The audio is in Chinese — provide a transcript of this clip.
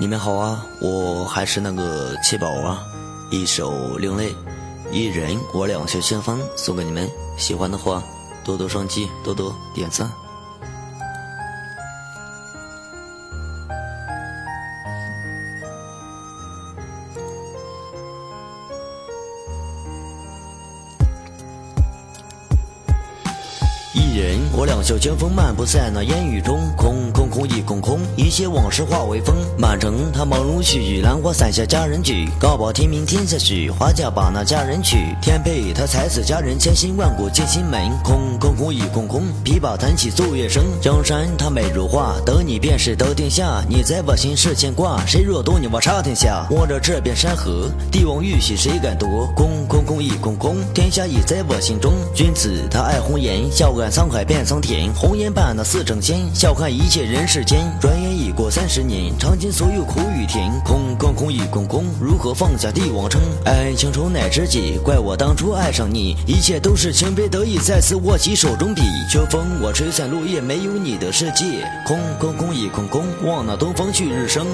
你们好啊，我还是那个七宝啊，一首《另类》，一人我两袖清风送给你们，喜欢的话多多双击，多多点赞。一人，我两袖清风漫步在那烟雨中，空空空一空空，一切往事化为风。满城他朦胧细雨，兰花伞下佳人举，高保天明天下许，花轿把那佳人娶。天配他才子佳人，千辛万苦进心门，空空空一空空，琵琶弹起奏乐声。江山她美如画，得你便是得天下。你在我心是牵挂，谁若懂你我差天下。望着这片山河，帝王玉玺谁敢夺？空空空一空空，天下已在我心中。君子他爱红颜，笑看沧海变桑田。红颜伴那似成仙，笑看一切人世间。转眼已过三十年，尝尽所有苦与甜。空空空已空空，如何放下帝王称？爱情愁乃知己，怪我当初爱上你。一切都是情非得已，再次握起手中笔。秋风我吹散落叶，没有你的世界。空空空已空空，望那东方旭日升。